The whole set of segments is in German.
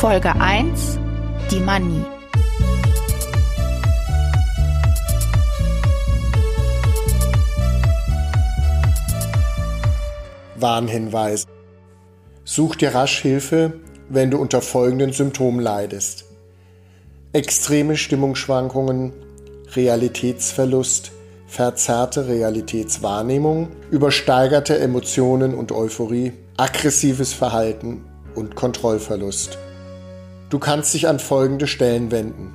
Folge 1 Die Manie. Warnhinweis. Such dir rasch Hilfe, wenn du unter folgenden Symptomen leidest. Extreme Stimmungsschwankungen, Realitätsverlust, verzerrte Realitätswahrnehmung, übersteigerte Emotionen und Euphorie, aggressives Verhalten und Kontrollverlust. Du kannst dich an folgende Stellen wenden.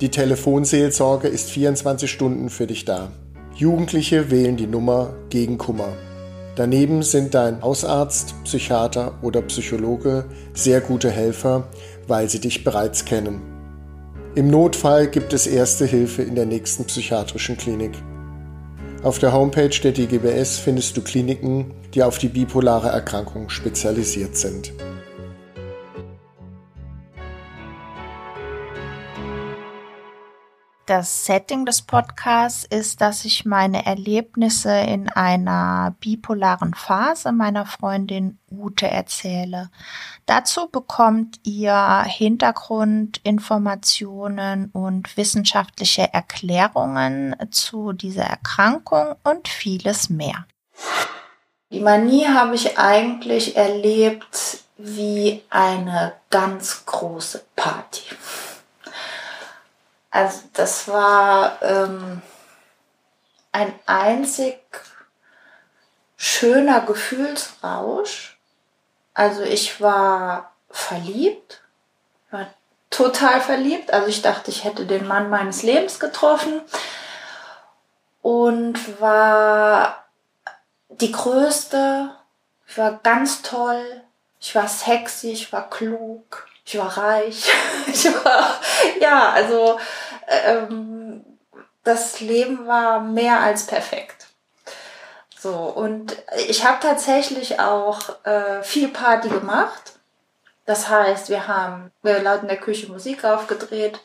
Die Telefonseelsorge ist 24 Stunden für dich da. Jugendliche wählen die Nummer gegen Kummer. Daneben sind dein Hausarzt, Psychiater oder Psychologe sehr gute Helfer, weil sie dich bereits kennen. Im Notfall gibt es erste Hilfe in der nächsten psychiatrischen Klinik. Auf der Homepage der DGBS findest du Kliniken, die auf die bipolare Erkrankung spezialisiert sind. Das Setting des Podcasts ist, dass ich meine Erlebnisse in einer bipolaren Phase meiner Freundin Ute erzähle. Dazu bekommt ihr Hintergrundinformationen und wissenschaftliche Erklärungen zu dieser Erkrankung und vieles mehr. Die Manie habe ich eigentlich erlebt wie eine ganz große Party. Also das war ähm, ein einzig schöner Gefühlsrausch. Also ich war verliebt, war total verliebt. Also ich dachte, ich hätte den Mann meines Lebens getroffen und war die größte. Ich war ganz toll. Ich war sexy, ich war klug ich war reich, ich war, ja, also ähm, das Leben war mehr als perfekt. So, und ich habe tatsächlich auch äh, viel Party gemacht. Das heißt, wir haben wir laut in der Küche Musik aufgedreht,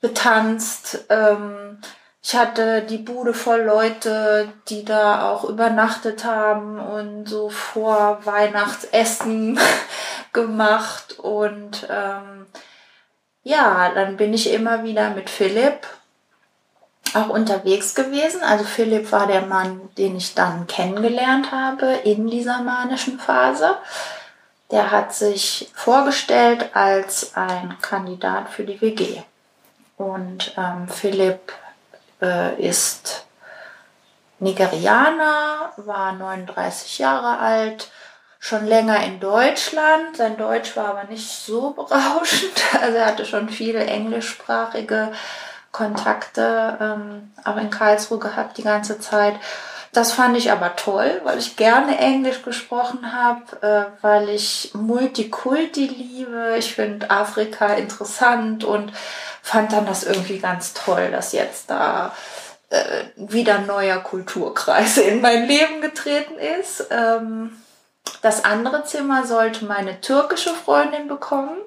getanzt. Ähm, ich hatte die Bude voll Leute, die da auch übernachtet haben und so vor Weihnachtsessen gemacht und ähm, ja, dann bin ich immer wieder mit Philipp auch unterwegs gewesen. Also Philipp war der Mann, den ich dann kennengelernt habe in dieser manischen Phase. Der hat sich vorgestellt als ein Kandidat für die WG. Und ähm, Philipp äh, ist Nigerianer, war 39 Jahre alt, schon länger in Deutschland. Sein Deutsch war aber nicht so berauschend. Also er hatte schon viele englischsprachige Kontakte, ähm, auch in Karlsruhe gehabt die ganze Zeit. Das fand ich aber toll, weil ich gerne Englisch gesprochen habe, äh, weil ich Multikulti liebe. Ich finde Afrika interessant und fand dann das irgendwie ganz toll, dass jetzt da äh, wieder neuer Kulturkreis in mein Leben getreten ist. Ähm, das andere Zimmer sollte meine türkische Freundin bekommen.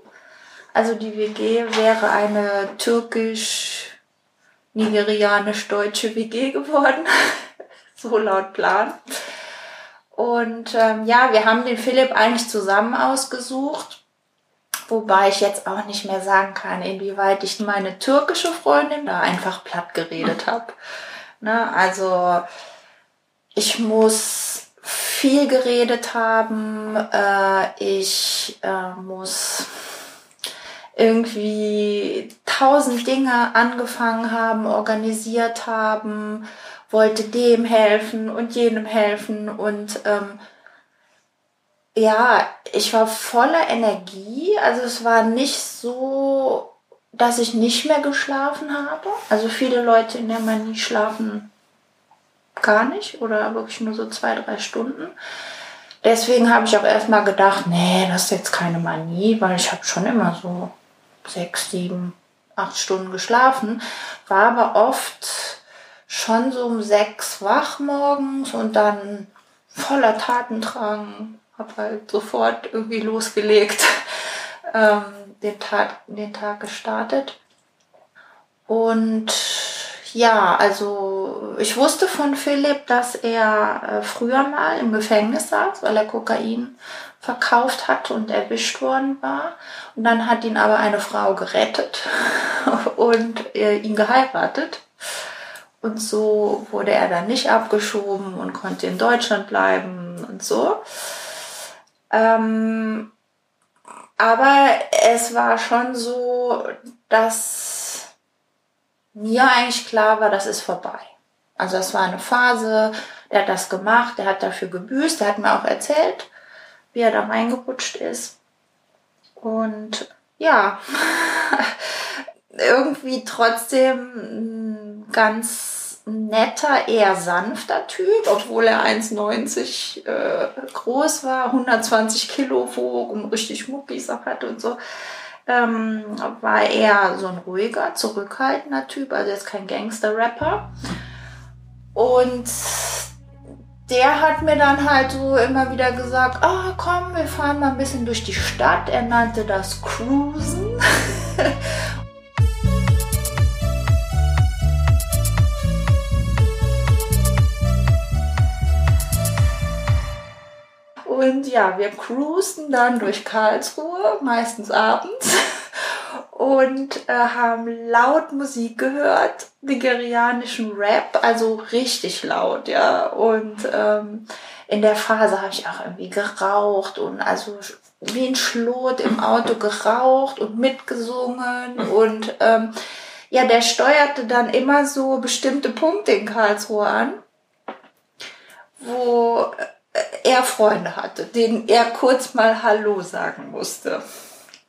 Also die WG wäre eine türkisch-nigerianisch-deutsche WG geworden. so laut Plan. Und ähm, ja, wir haben den Philipp eigentlich zusammen ausgesucht. Wobei ich jetzt auch nicht mehr sagen kann, inwieweit ich meine türkische Freundin da einfach platt geredet habe. Ne, also ich muss viel geredet haben. Äh, ich äh, muss irgendwie tausend Dinge angefangen haben, organisiert haben, wollte dem helfen und jenem helfen und ähm, ja, ich war voller Energie. Also es war nicht so, dass ich nicht mehr geschlafen habe. Also viele Leute in der Manie schlafen gar nicht oder wirklich nur so zwei, drei Stunden. deswegen habe ich auch erstmal gedacht, nee, das ist jetzt keine Manie, weil ich habe schon immer so sechs, sieben, acht Stunden geschlafen, war aber oft schon so um sechs wach morgens und dann voller Tatendrang, habe halt sofort irgendwie losgelegt, ähm, den, Tag, den Tag gestartet. Und ja, also ich wusste von Philipp, dass er äh, früher mal im Gefängnis saß, weil er Kokain verkauft hat und erwischt worden war. Und dann hat ihn aber eine Frau gerettet und äh, ihn geheiratet. Und so wurde er dann nicht abgeschoben und konnte in Deutschland bleiben und so. Ähm, aber es war schon so, dass mir eigentlich klar war, das ist vorbei. Also es war eine Phase, der hat das gemacht, der hat dafür gebüßt, der hat mir auch erzählt, wie er da reingerutscht ist. Und ja, irgendwie trotzdem ganz netter, eher sanfter Typ, obwohl er 1,90 äh, groß war, 120 Kilo wog und richtig Muckis auch hatte und so. Ähm, war er so ein ruhiger, zurückhaltender Typ, also jetzt kein Gangster-Rapper. Und der hat mir dann halt so immer wieder gesagt, ah, oh, komm, wir fahren mal ein bisschen durch die Stadt. Er nannte das Cruisen. Und ja, wir cruisen dann durch Karlsruhe, meistens abends, und äh, haben laut Musik gehört, nigerianischen Rap, also richtig laut, ja. Und ähm, in der Phase habe ich auch irgendwie geraucht und also wie ein Schlot im Auto geraucht und mitgesungen und ähm, ja, der steuerte dann immer so bestimmte Punkte in Karlsruhe an, wo er Freunde hatte, denen er kurz mal Hallo sagen musste.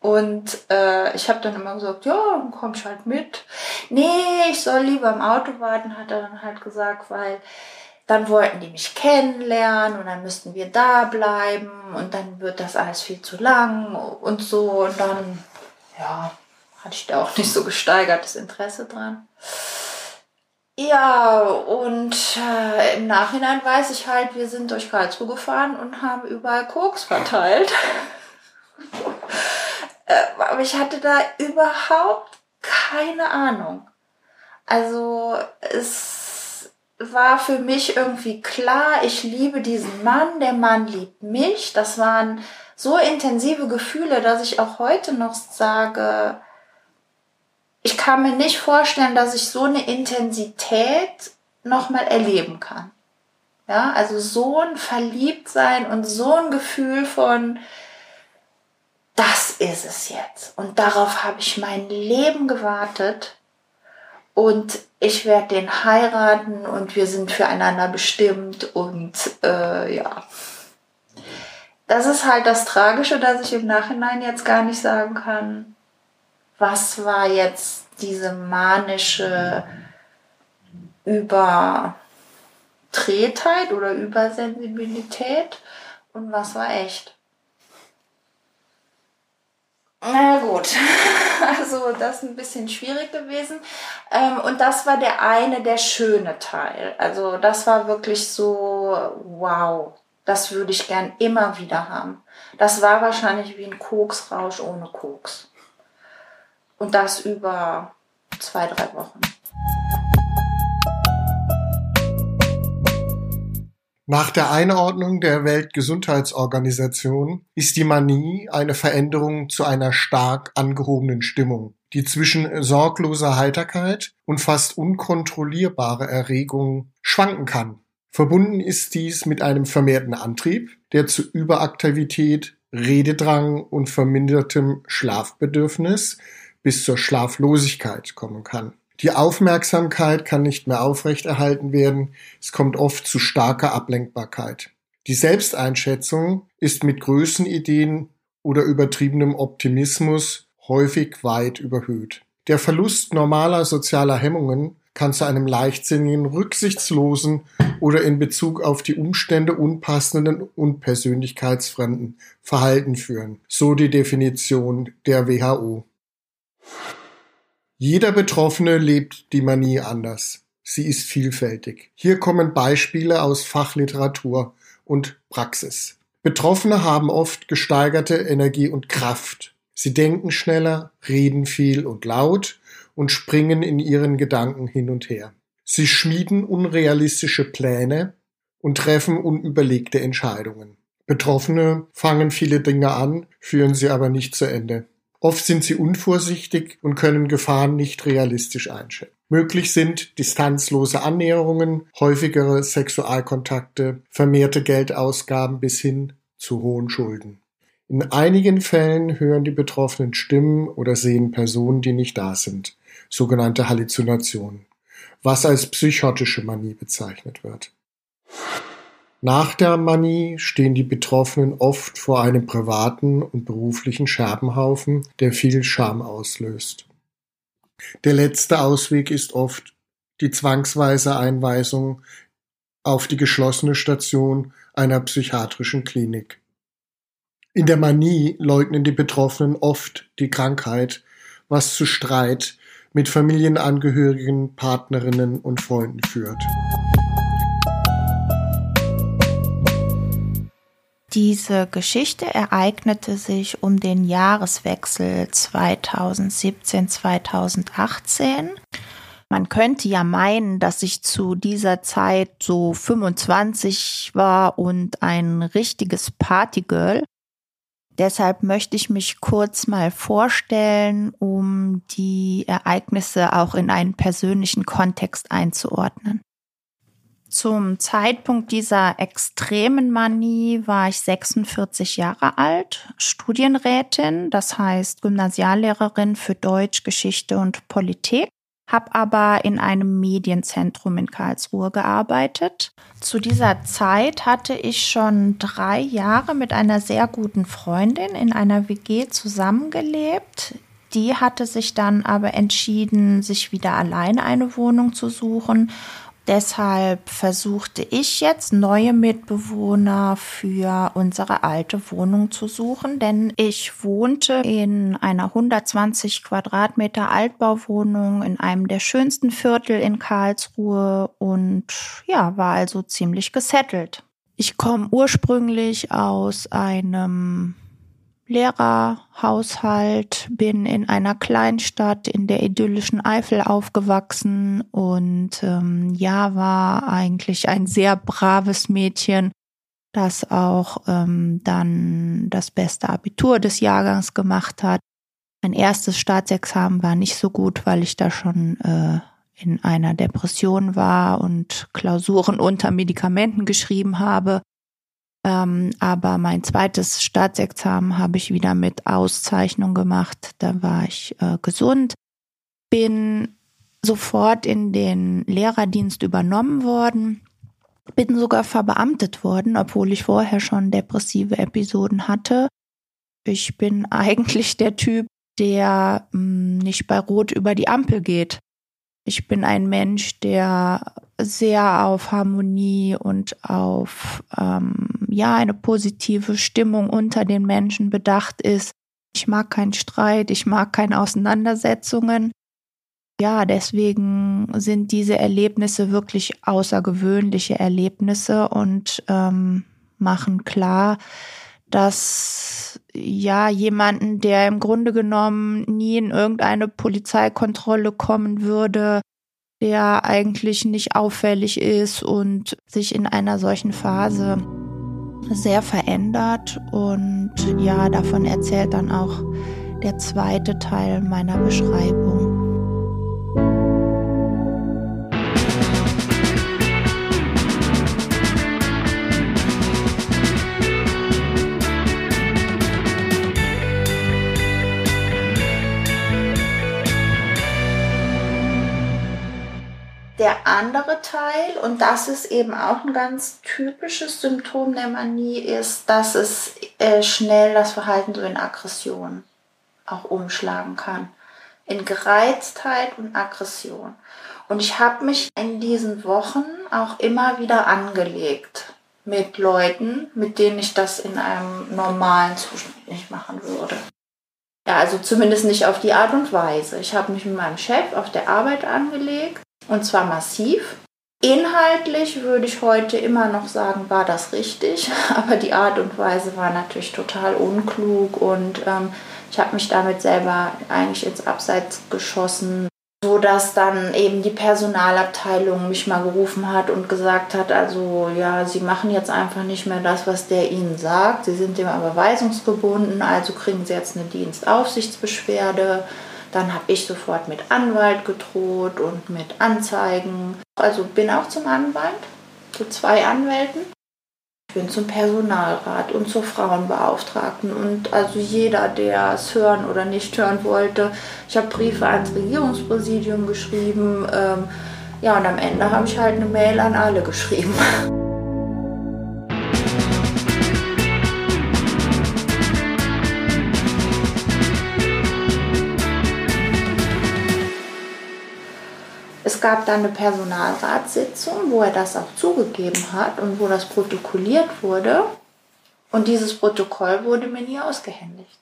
Und äh, ich habe dann immer gesagt, ja, dann komm ich halt mit. Nee, ich soll lieber im Auto warten, hat er dann halt gesagt, weil dann wollten die mich kennenlernen und dann müssten wir da bleiben und dann wird das alles viel zu lang und so. Und dann, ja, hatte ich da auch nicht so gesteigertes Interesse dran. Ja, und äh, im Nachhinein weiß ich halt, wir sind durch Karlsruhe gefahren und haben überall Koks verteilt. Äh, aber ich hatte da überhaupt keine Ahnung. Also es war für mich irgendwie klar, ich liebe diesen Mann, der Mann liebt mich. Das waren so intensive Gefühle, dass ich auch heute noch sage, ich kann mir nicht vorstellen, dass ich so eine Intensität nochmal erleben kann. Ja, also so ein Verliebtsein und so ein Gefühl von, das ist es jetzt. Und darauf habe ich mein Leben gewartet. Und ich werde den heiraten und wir sind füreinander bestimmt. Und äh, ja, das ist halt das Tragische, dass ich im Nachhinein jetzt gar nicht sagen kann, was war jetzt diese manische Übertretheit oder Übersensibilität und was war echt. Na gut, also das ist ein bisschen schwierig gewesen. Ähm, und das war der eine, der schöne Teil. Also das war wirklich so, wow, das würde ich gern immer wieder haben. Das war wahrscheinlich wie ein Koksrausch ohne Koks. Und das über zwei, drei Wochen. Nach der Einordnung der Weltgesundheitsorganisation ist die Manie eine Veränderung zu einer stark angehobenen Stimmung, die zwischen sorgloser Heiterkeit und fast unkontrollierbarer Erregung schwanken kann. Verbunden ist dies mit einem vermehrten Antrieb, der zu Überaktivität, Rededrang und vermindertem Schlafbedürfnis bis zur Schlaflosigkeit kommen kann. Die Aufmerksamkeit kann nicht mehr aufrechterhalten werden, es kommt oft zu starker Ablenkbarkeit. Die Selbsteinschätzung ist mit Größenideen oder übertriebenem Optimismus häufig weit überhöht. Der Verlust normaler sozialer Hemmungen kann zu einem leichtsinnigen, rücksichtslosen oder in Bezug auf die Umstände unpassenden und persönlichkeitsfremden Verhalten führen. So die Definition der WHO. Jeder Betroffene lebt die Manie anders. Sie ist vielfältig. Hier kommen Beispiele aus Fachliteratur und Praxis. Betroffene haben oft gesteigerte Energie und Kraft. Sie denken schneller, reden viel und laut und springen in ihren Gedanken hin und her. Sie schmieden unrealistische Pläne und treffen unüberlegte Entscheidungen. Betroffene fangen viele Dinge an, führen sie aber nicht zu Ende. Oft sind sie unvorsichtig und können Gefahren nicht realistisch einschätzen. Möglich sind distanzlose Annäherungen, häufigere Sexualkontakte, vermehrte Geldausgaben bis hin zu hohen Schulden. In einigen Fällen hören die Betroffenen Stimmen oder sehen Personen, die nicht da sind, sogenannte Halluzinationen, was als psychotische Manie bezeichnet wird. Nach der Manie stehen die Betroffenen oft vor einem privaten und beruflichen Scherbenhaufen, der viel Scham auslöst. Der letzte Ausweg ist oft die zwangsweise Einweisung auf die geschlossene Station einer psychiatrischen Klinik. In der Manie leugnen die Betroffenen oft die Krankheit, was zu Streit mit Familienangehörigen, Partnerinnen und Freunden führt. Diese Geschichte ereignete sich um den Jahreswechsel 2017-2018. Man könnte ja meinen, dass ich zu dieser Zeit so 25 war und ein richtiges Partygirl. Deshalb möchte ich mich kurz mal vorstellen, um die Ereignisse auch in einen persönlichen Kontext einzuordnen. Zum Zeitpunkt dieser extremen Manie war ich 46 Jahre alt, Studienrätin, das heißt Gymnasiallehrerin für Deutsch, Geschichte und Politik habe aber in einem Medienzentrum in Karlsruhe gearbeitet. Zu dieser Zeit hatte ich schon drei Jahre mit einer sehr guten Freundin in einer WG zusammengelebt. Die hatte sich dann aber entschieden, sich wieder alleine eine Wohnung zu suchen Deshalb versuchte ich jetzt neue Mitbewohner für unsere alte Wohnung zu suchen, denn ich wohnte in einer 120 Quadratmeter Altbauwohnung in einem der schönsten Viertel in Karlsruhe und ja, war also ziemlich gesettelt. Ich komme ursprünglich aus einem Lehrerhaushalt, bin in einer Kleinstadt in der idyllischen Eifel aufgewachsen und ähm, ja, war eigentlich ein sehr braves Mädchen, das auch ähm, dann das beste Abitur des Jahrgangs gemacht hat. Mein erstes Staatsexamen war nicht so gut, weil ich da schon äh, in einer Depression war und Klausuren unter Medikamenten geschrieben habe. Ähm, aber mein zweites Staatsexamen habe ich wieder mit Auszeichnung gemacht. Da war ich äh, gesund, bin sofort in den Lehrerdienst übernommen worden, bin sogar verbeamtet worden, obwohl ich vorher schon depressive Episoden hatte. Ich bin eigentlich der Typ, der mh, hm, nicht bei Rot über die Ampel geht. Ich bin ein Mensch, der sehr auf Harmonie und auf ähm, ja eine positive Stimmung unter den Menschen bedacht ist. Ich mag keinen Streit, ich mag keine Auseinandersetzungen. Ja, deswegen sind diese Erlebnisse wirklich außergewöhnliche Erlebnisse und ähm, machen klar, dass ja jemanden, der im Grunde genommen nie in irgendeine Polizeikontrolle kommen würde, der eigentlich nicht auffällig ist und sich in einer solchen Phase sehr verändert. Und ja, davon erzählt dann auch der zweite Teil meiner Beschreibung. Der andere Teil, und das ist eben auch ein ganz typisches Symptom der Manie, ist, dass es äh, schnell das Verhalten so in Aggression auch umschlagen kann. in Gereiztheit und Aggression. Und ich habe mich in diesen Wochen auch immer wieder angelegt mit Leuten, mit denen ich das in einem normalen Zustand nicht machen würde. Ja, also zumindest nicht auf die Art und Weise. Ich habe mich mit meinem Chef auf der Arbeit angelegt und zwar massiv. Inhaltlich würde ich heute immer noch sagen, war das richtig, aber die Art und Weise war natürlich total unklug und ähm, ich habe mich damit selber eigentlich ins Abseits geschossen, so dass dann eben die Personalabteilung mich mal gerufen hat und gesagt hat, also ja, sie machen jetzt einfach nicht mehr das, was der ihnen sagt, sie sind dem aber weisungsgebunden, also kriegen sie jetzt eine Dienstaufsichtsbeschwerde. Dann habe ich sofort mit Anwalt gedroht und mit Anzeigen. Also bin auch zum Anwalt, zu zwei Anwälten. Ich bin zum Personalrat und zur Frauenbeauftragten und also jeder, der es hören oder nicht hören wollte. Ich habe Briefe ans Regierungspräsidium geschrieben. Ähm, ja, und am Ende habe ich halt eine Mail an alle geschrieben. gab dann eine Personalratssitzung, wo er das auch zugegeben hat und wo das protokolliert wurde. Und dieses Protokoll wurde mir nie ausgehändigt.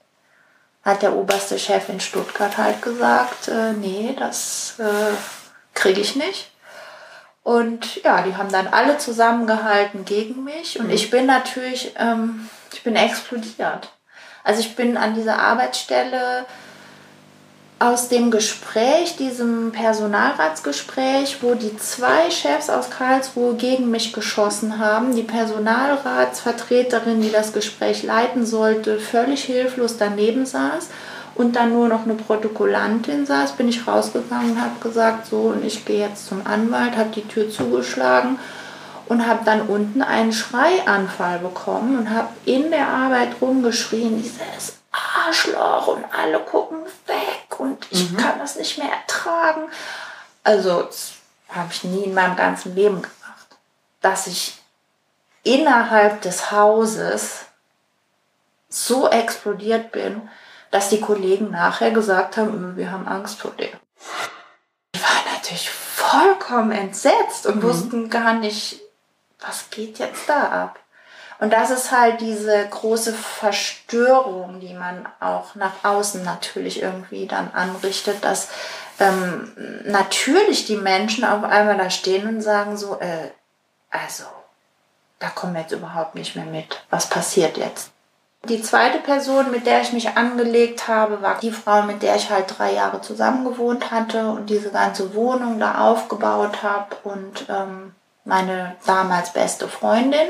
Hat der oberste Chef in Stuttgart halt gesagt, äh, nee, das äh, kriege ich nicht. Und ja, die haben dann alle zusammengehalten gegen mich. Und mhm. ich bin natürlich, ähm, ich bin explodiert. Also ich bin an dieser Arbeitsstelle aus dem Gespräch, diesem Personalratsgespräch, wo die zwei Chefs aus Karlsruhe gegen mich geschossen haben, die Personalratsvertreterin, die das Gespräch leiten sollte, völlig hilflos daneben saß und dann nur noch eine Protokollantin saß, bin ich rausgegangen und habe gesagt, so, und ich gehe jetzt zum Anwalt, habe die Tür zugeschlagen und habe dann unten einen Schreianfall bekommen und habe in der Arbeit rumgeschrien, dieses Arschloch und alle gucken weg und ich mhm. kann das nicht mehr ertragen. Also das habe ich nie in meinem ganzen Leben gemacht, dass ich innerhalb des Hauses so explodiert bin, dass die Kollegen nachher gesagt haben, wir haben Angst vor dir. Die waren natürlich vollkommen entsetzt und mhm. wussten gar nicht, was geht jetzt da ab. Und das ist halt diese große Verstörung, die man auch nach außen natürlich irgendwie dann anrichtet, dass ähm, natürlich die Menschen auf einmal da stehen und sagen so, äh, also, da kommen wir jetzt überhaupt nicht mehr mit. Was passiert jetzt? Die zweite Person, mit der ich mich angelegt habe, war die Frau, mit der ich halt drei Jahre zusammen gewohnt hatte und diese ganze Wohnung da aufgebaut habe und ähm, meine damals beste Freundin.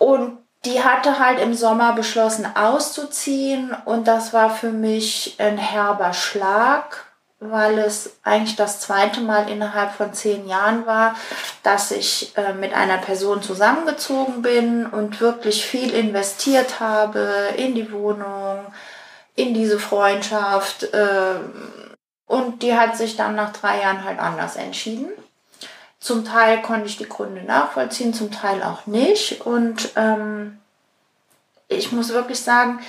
Und die hatte halt im Sommer beschlossen auszuziehen und das war für mich ein herber Schlag, weil es eigentlich das zweite Mal innerhalb von zehn Jahren war, dass ich äh, mit einer Person zusammengezogen bin und wirklich viel investiert habe in die Wohnung, in diese Freundschaft. Äh, und die hat sich dann nach drei Jahren halt anders entschieden. Zum Teil konnte ich die Gründe nachvollziehen, zum Teil auch nicht. Und ähm, ich muss wirklich sagen,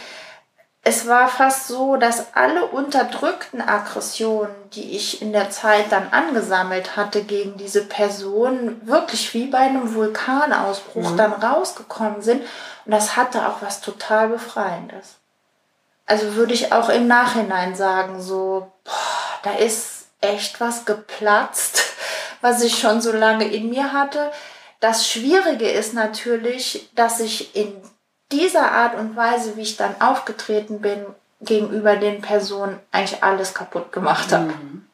es war fast so, dass alle unterdrückten Aggressionen, die ich in der Zeit dann angesammelt hatte gegen diese Person, wirklich wie bei einem Vulkanausbruch mhm. dann rausgekommen sind. Und das hatte auch was total Befreiendes. Also würde ich auch im Nachhinein sagen, so, boah, da ist echt was geplatzt was ich schon so lange in mir hatte. Das Schwierige ist natürlich, dass ich in dieser Art und Weise, wie ich dann aufgetreten bin, gegenüber den Personen eigentlich alles kaputt gemacht habe. Mhm.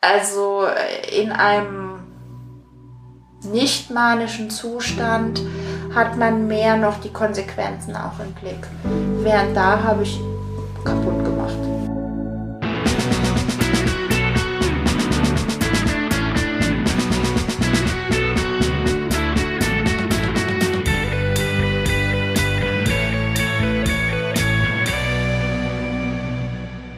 Also äh, in einem nicht manischen Zustand hat man mehr noch die Konsequenzen auch im Blick. Während da habe ich kaputt gemacht.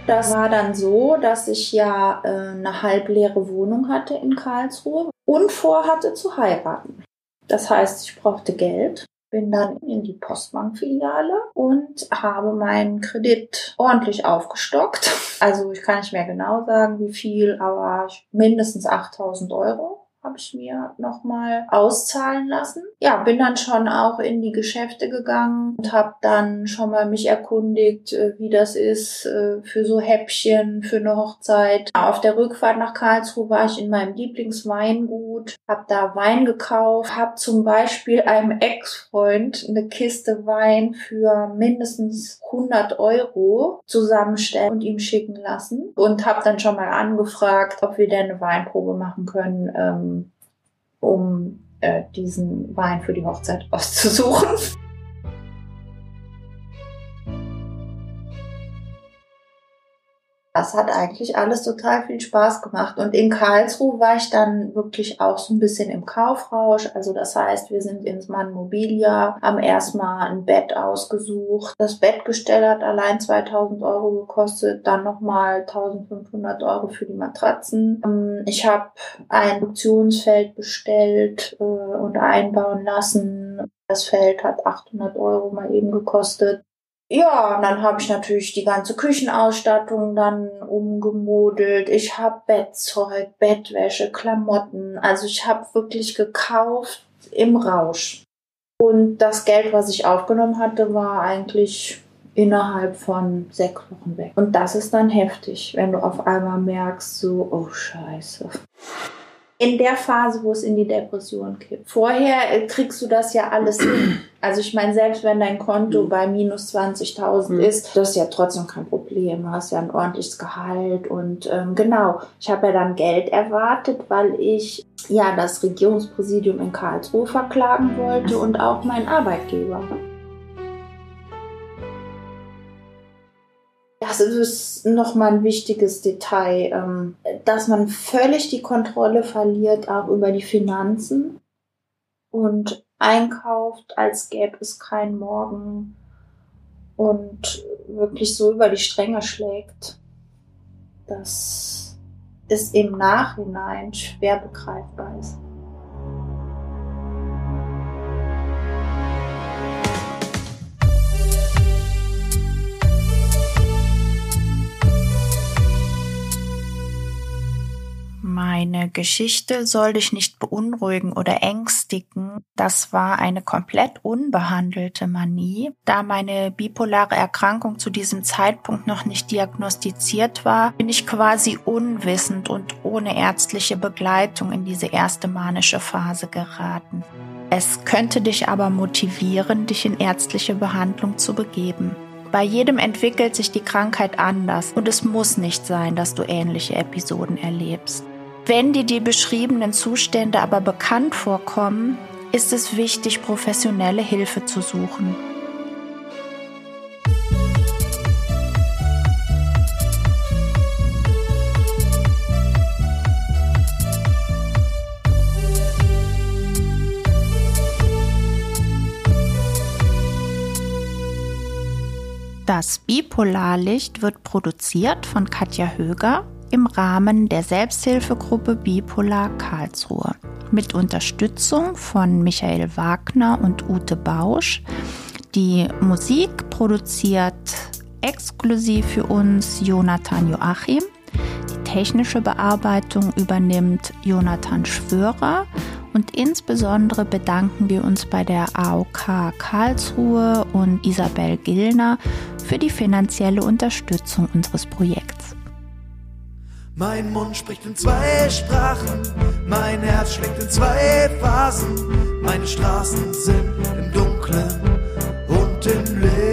Das war dann so, dass ich ja äh, eine halbleere Wohnung hatte in Karlsruhe und vorhatte zu heiraten. Das heißt, ich brauchte Geld bin dann in die Postbankfiliale und habe meinen Kredit ordentlich aufgestockt. Also ich kann nicht mehr genau sagen, wie viel, aber mindestens 8000 Euro habe ich mir nochmal auszahlen lassen. Ja, bin dann schon auch in die Geschäfte gegangen und habe dann schon mal mich erkundigt, äh, wie das ist äh, für so Häppchen, für eine Hochzeit. Auf der Rückfahrt nach Karlsruhe war ich in meinem Lieblingsweingut, habe da Wein gekauft, habe zum Beispiel einem Ex-Freund eine Kiste Wein für mindestens 100 Euro zusammenstellen und ihm schicken lassen und habe dann schon mal angefragt, ob wir denn eine Weinprobe machen können. Um äh, diesen Wein für die Hochzeit auszusuchen. Das hat eigentlich alles total viel Spaß gemacht. Und in Karlsruhe war ich dann wirklich auch so ein bisschen im Kaufrausch. Also das heißt, wir sind ins Mann Mobilia, haben erstmal ein Bett ausgesucht. Das Bettgestell hat allein 2000 Euro gekostet, dann nochmal 1500 Euro für die Matratzen. Ähm, ich habe ein Induktionsfeld bestellt äh, und einbauen lassen. Das Feld hat 800 Euro mal eben gekostet. Ja, und dann habe ich natürlich die ganze Küchenausstattung dann umgemodelt. Ich habe Bettzeug, Bettwäsche, Klamotten. Also ich habe wirklich gekauft im Rausch. Und das Geld, was ich aufgenommen hatte, war eigentlich innerhalb von sechs Wochen weg. Und das ist dann heftig, wenn du auf einmal merkst, so, oh scheiße in der Phase, wo es in die Depression kippt. Vorher äh, kriegst du das ja alles hin. Also ich meine, selbst wenn dein Konto mhm. bei minus 20.000 mhm. ist, das ist ja trotzdem kein Problem. Du hast ja ein ordentliches Gehalt und ähm, genau. Ich habe ja dann Geld erwartet, weil ich ja das Regierungspräsidium in Karlsruhe verklagen wollte und auch meinen Arbeitgeber. Das ist nochmal ein wichtiges Detail, ähm, dass man völlig die Kontrolle verliert, auch über die Finanzen und einkauft, als gäbe es kein Morgen und wirklich so über die Stränge schlägt, dass es im Nachhinein schwer begreifbar ist. Meine Geschichte soll dich nicht beunruhigen oder ängstigen. Das war eine komplett unbehandelte Manie. Da meine bipolare Erkrankung zu diesem Zeitpunkt noch nicht diagnostiziert war, bin ich quasi unwissend und ohne ärztliche Begleitung in diese erste manische Phase geraten. Es könnte dich aber motivieren, dich in ärztliche Behandlung zu begeben. Bei jedem entwickelt sich die Krankheit anders und es muss nicht sein, dass du ähnliche Episoden erlebst. Wenn dir die beschriebenen Zustände aber bekannt vorkommen, ist es wichtig, professionelle Hilfe zu suchen. Das Bipolarlicht wird produziert von Katja Höger im Rahmen der Selbsthilfegruppe Bipolar Karlsruhe mit Unterstützung von Michael Wagner und Ute Bausch. Die Musik produziert exklusiv für uns Jonathan Joachim. Die technische Bearbeitung übernimmt Jonathan Schwörer und insbesondere bedanken wir uns bei der AOK Karlsruhe und Isabel Gillner für die finanzielle Unterstützung unseres Projekts. Mein Mund spricht in zwei Sprachen, mein Herz schlägt in zwei Phasen, meine Straßen sind im Dunkeln und im Licht.